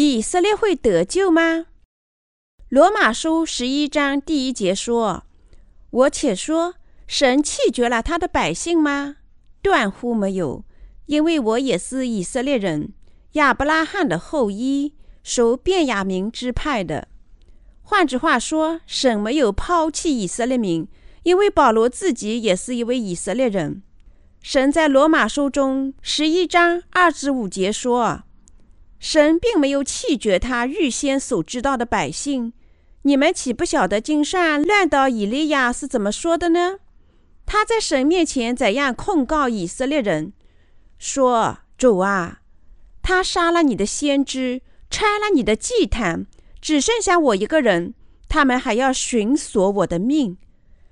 以色列会得救吗？罗马书十一章第一节说：“我且说，神弃绝了他的百姓吗？断乎没有，因为我也是以色列人，亚伯拉罕的后裔，属便雅明支派的。换句话说，神没有抛弃以色列民，因为保罗自己也是一位以色列人。神在罗马书中十一章二至五节说：神并没有弃绝他预先所知道的百姓。”你们岂不晓得经上乱到以利亚是怎么说的呢？他在神面前怎样控告以色列人，说：“主啊，他杀了你的先知，拆了你的祭坛，只剩下我一个人，他们还要寻索我的命。”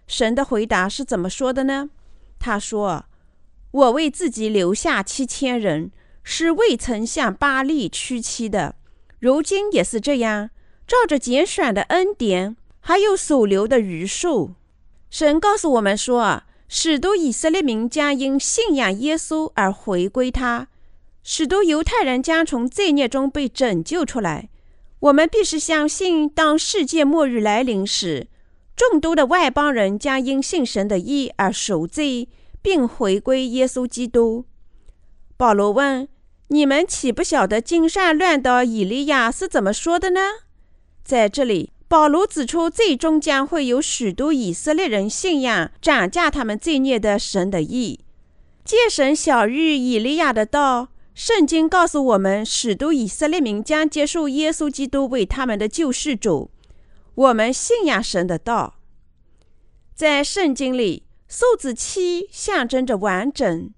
神的回答是怎么说的呢？他说：“我为自己留下七千人，是未曾向巴力屈膝的，如今也是这样。”照着拣选的恩典，还有所留的余数，神告诉我们说，使多以色列民将因信仰耶稣而回归他，使多犹太人将从罪孽中被拯救出来。我们必须相信，当世界末日来临时，众多的外邦人将因信神的义而赎罪，并回归耶稣基督。保罗问：“你们岂不晓得经上论到以利亚是怎么说的呢？”在这里，保罗指出，最终将会有许多以色列人信仰涨价他们罪孽的神的义。借神晓諭以利亚的道，圣经告诉我们，许多以色列民将接受耶稣基督为他们的救世主。我们信仰神的道。在圣经里，数字七象征着完整。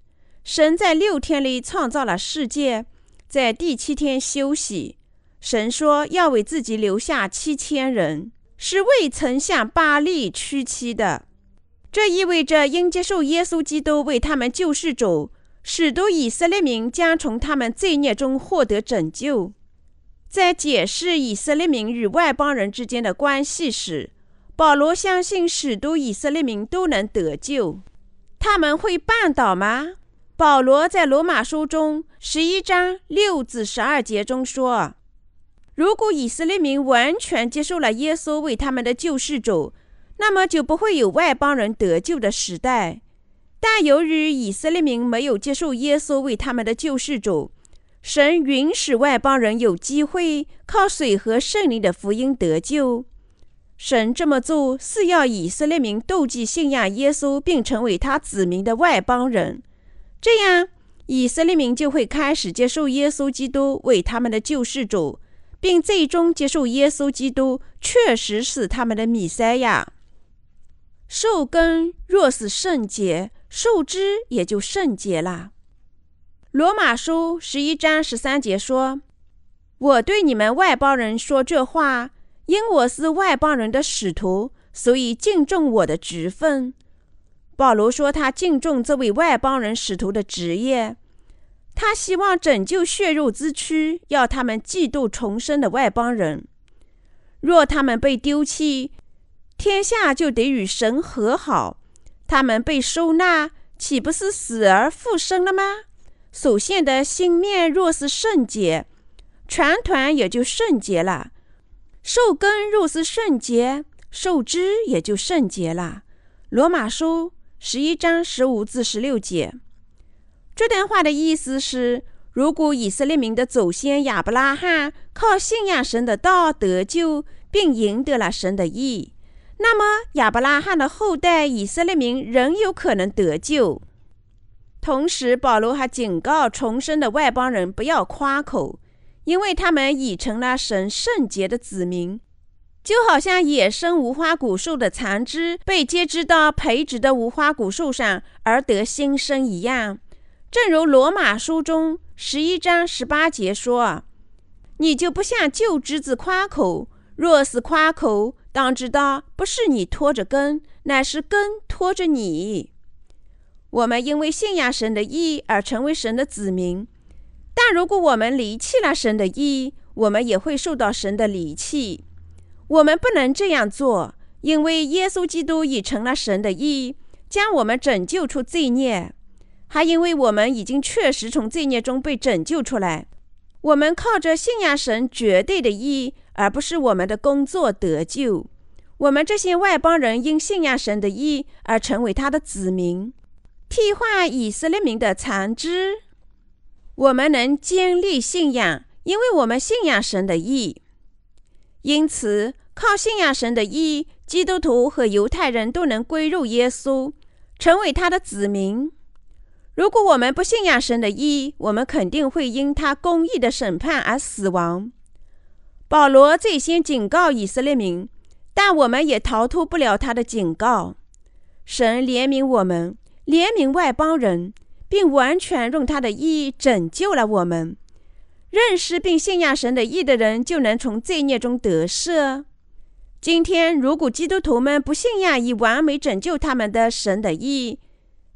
神在六天里创造了世界，在第七天休息。神说要为自己留下七千人，是未曾向巴力屈膝的。这意味着应接受耶稣基督为他们救世主，使得以色列民将从他们罪孽中获得拯救。在解释以色列民与外邦人之间的关系时，保罗相信使得以色列民都能得救。他们会绊倒吗？保罗在罗马书中十一章六至十二节中说。如果以色列民完全接受了耶稣为他们的救世主，那么就不会有外邦人得救的时代。但由于以色列民没有接受耶稣为他们的救世主，神允许外邦人有机会靠水和圣灵的福音得救。神这么做是要以色列民妒忌信仰耶稣并成为他子民的外邦人，这样以色列民就会开始接受耶稣基督为他们的救世主。并最终接受耶稣基督确实是他们的弥赛亚。受根若是圣洁，受枝也就圣洁了。罗马书十一章十三节说：“我对你们外邦人说这话，因我是外邦人的使徒，所以敬重我的职分。”保罗说他敬重这位外邦人使徒的职业。他希望拯救血肉之躯，要他们嫉妒重生的外邦人。若他们被丢弃，天下就得与神和好；他们被收纳，岂不是死而复生了吗？所献的心面若是圣洁，全团也就圣洁了；受根若是圣洁，受枝也就圣洁了。罗马书十一章十五至十六节。这段话的意思是：如果以色列民的祖先亚伯拉罕靠信仰神的道得救，并赢得了神的义，那么亚伯拉罕的后代以色列民仍有可能得救。同时，保罗还警告重生的外邦人不要夸口，因为他们已成了神圣洁的子民，就好像野生无花果树的残枝被接枝到培植的无花果树上而得新生一样。正如罗马书中十一章十八节说：“你就不向旧枝子夸口，若是夸口，当知道不是你拖着根，乃是根拖着你。”我们因为信仰神的义而成为神的子民，但如果我们离弃了神的义，我们也会受到神的离弃。我们不能这样做，因为耶稣基督已成了神的义，将我们拯救出罪孽。还因为我们已经确实从罪孽中被拯救出来，我们靠着信仰神绝对的义，而不是我们的工作得救。我们这些外邦人因信仰神的义而成为他的子民，替换以色列民的残肢。我们能坚立信仰，因为我们信仰神的义。因此，靠信仰神的义，基督徒和犹太人都能归入耶稣，成为他的子民。如果我们不信仰神的义，我们肯定会因他公义的审判而死亡。保罗最先警告以色列民，但我们也逃脱不了他的警告。神怜悯我们，怜悯外邦人，并完全用他的义拯救了我们。认识并信仰神的义的人，就能从罪孽中得赦。今天，如果基督徒们不信仰以完美拯救他们的神的义，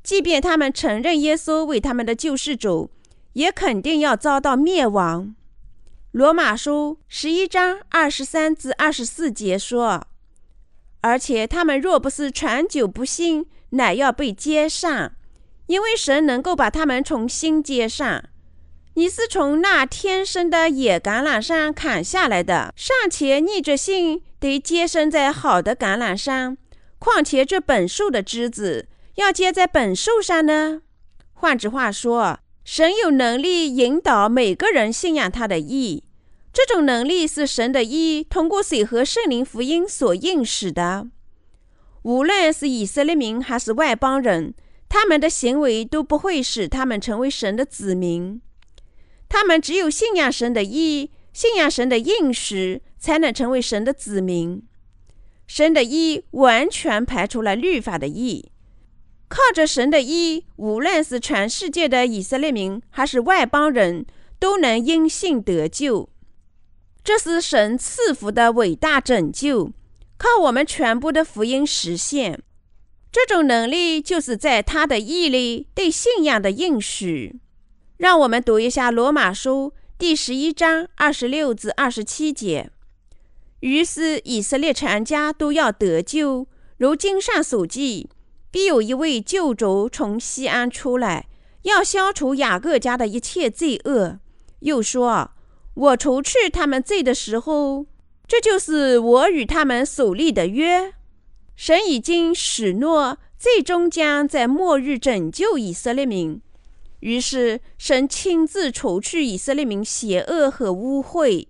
即便他们承认耶稣为他们的救世主，也肯定要遭到灭亡。罗马书十一章二十三至二十四节说：“而且他们若不是长久不信，乃要被接上，因为神能够把他们重新接上。”你是从那天生的野橄榄上砍下来的，尚且逆着性得接生在好的橄榄上，况且这本树的枝子要接在本树上呢？换句话说，神有能力引导每个人信仰他的义，这种能力是神的义通过水和圣灵福音所应使的。无论是以色列民还是外邦人，他们的行为都不会使他们成为神的子民。他们只有信仰神的意，信仰神的应许，才能成为神的子民。神的意完全排除了律法的意。靠着神的意，无论是全世界的以色列民，还是外邦人，都能因信得救。这是神赐福的伟大拯救，靠我们全部的福音实现。这种能力就是在他的意里对信仰的应许。让我们读一下《罗马书》第十一章二十六至二十七节。于是以色列全家都要得救，如经上所记，必有一位救主从西安出来，要消除雅各家的一切罪恶。又说：“我除去他们罪的时候，这就是我与他们所立的约。”神已经许诺，最终将在末日拯救以色列民。于是，神亲自除去以色列民邪恶和污秽，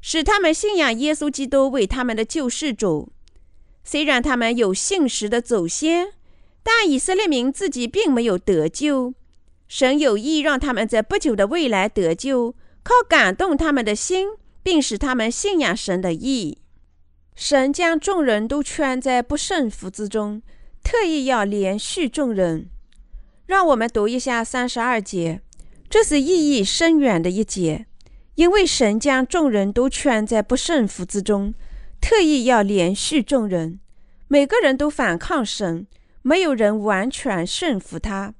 使他们信仰耶稣基督为他们的救世主。虽然他们有信实的祖先，但以色列民自己并没有得救。神有意让他们在不久的未来得救，靠感动他们的心，并使他们信仰神的意。神将众人都圈在不顺服之中，特意要怜恤众人。让我们读一下三十二节，这是意义深远的一节，因为神将众人都圈在不顺服之中，特意要连续众人。每个人都反抗神，没有人完全顺服他。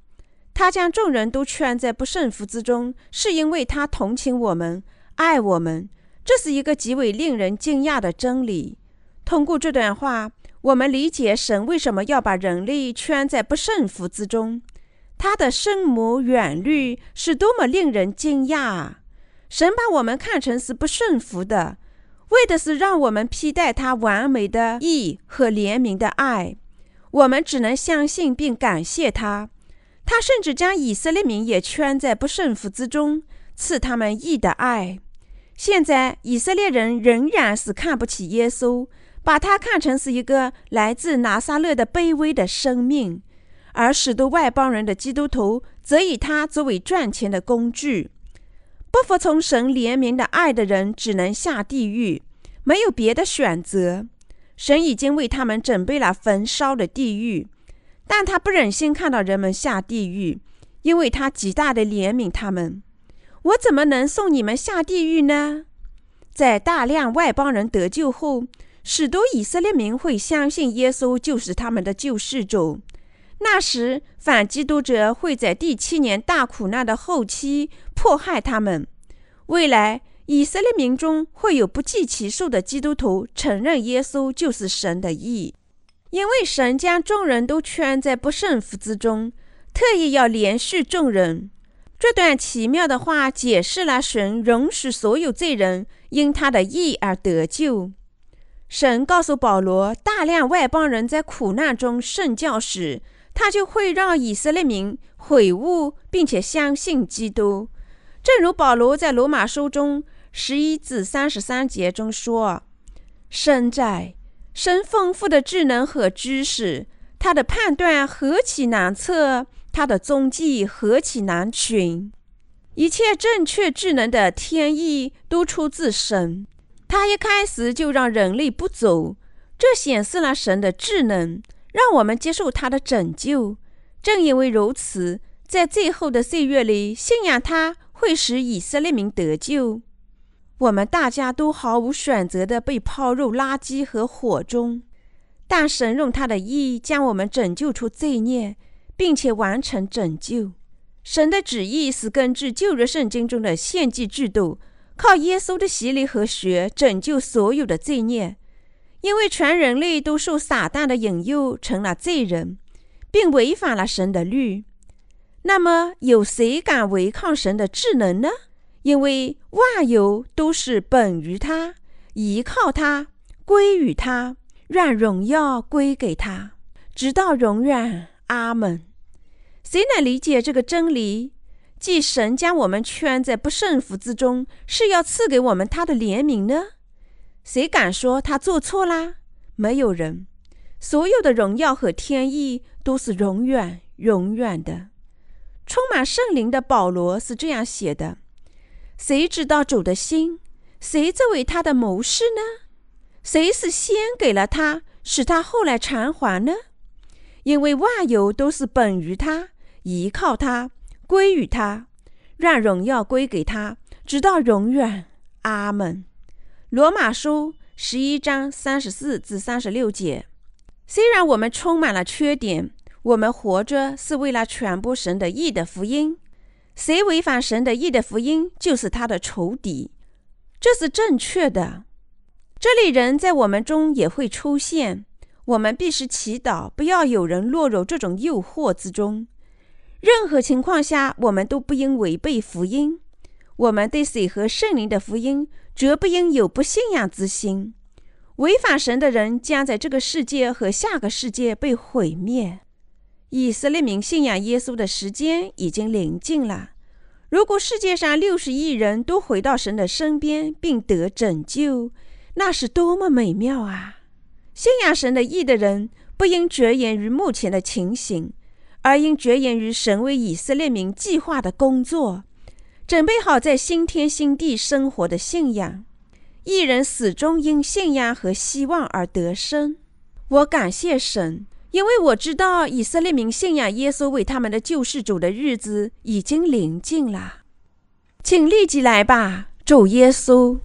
他将众人都圈在不顺服之中，是因为他同情我们，爱我们。这是一个极为令人惊讶的真理。通过这段话，我们理解神为什么要把人类圈在不顺服之中。他的深谋远虑是多么令人惊讶啊！神把我们看成是不顺服的，为的是让我们披戴他完美的义和怜悯的爱。我们只能相信并感谢他。他甚至将以色列民也圈在不顺服之中，赐他们义的爱。现在以色列人仍然是看不起耶稣，把他看成是一个来自拿撒勒的卑微的生命。而许多外邦人的基督徒则以他作为赚钱的工具。不服从神怜悯的爱的人只能下地狱，没有别的选择。神已经为他们准备了焚烧的地狱，但他不忍心看到人们下地狱，因为他极大的怜悯他们。我怎么能送你们下地狱呢？在大量外邦人得救后，许多以色列民会相信耶稣就是他们的救世主。那时，反基督者会在第七年大苦难的后期迫害他们。未来，以色列民中会有不计其数的基督徒承认耶稣就是神的义，因为神将众人都圈在不胜服之中，特意要怜恤众人。这段奇妙的话解释了神容许所有罪人因他的义而得救。神告诉保罗，大量外邦人在苦难中信教时，他就会让以色列民悔悟，并且相信基督。正如保罗在罗马书中十一至三十三节中说：“身在，神丰富的智能和知识，他的判断何其难测！”他的踪迹何其难寻！一切正确智能的天意都出自神。他一开始就让人类不走，这显示了神的智能，让我们接受他的拯救。正因为如此，在最后的岁月里，信仰他会使以色列民得救。我们大家都毫无选择地被抛入垃圾和火中，但神用他的义将我们拯救出罪孽。并且完成拯救。神的旨意是根据旧约圣经中的献祭制度，靠耶稣的洗礼和血拯救所有的罪孽。因为全人类都受撒旦的引诱，成了罪人，并违反了神的律。那么，有谁敢违抗神的智能呢？因为万有都是本于他，依靠他，归于他，让荣耀归给他，直到永远。阿门。谁能理解这个真理？即神将我们圈在不胜服之中，是要赐给我们他的怜悯呢？谁敢说他做错啦？没有人。所有的荣耀和天意都是永远、永远的。充满圣灵的保罗是这样写的：谁知道主的心？谁作为他的谋士呢？谁是先给了他，使他后来偿还呢？因为万有都是本于他，依靠他，归于他，让荣耀归给他，直到永远。阿门。罗马书十一章三十四至三十六节。虽然我们充满了缺点，我们活着是为了传播神的义的福音。谁违反神的义的福音，就是他的仇敌。这是正确的。这类人在我们中也会出现。我们必须祈祷，不要有人落入这种诱惑之中。任何情况下，我们都不应违背福音。我们对水和圣灵的福音，绝不应有不信仰之心。违反神的人将在这个世界和下个世界被毁灭。以色列民信仰耶稣的时间已经临近了。如果世界上六十亿人都回到神的身边并得拯救，那是多么美妙啊！信仰神的义的人，不应着眼于目前的情形，而应着眼于神为以色列民计划的工作，准备好在新天新地生活的信仰。一人始终因信仰和希望而得生。我感谢神，因为我知道以色列民信仰耶稣为他们的救世主的日子已经临近了。请立即来吧，主耶稣。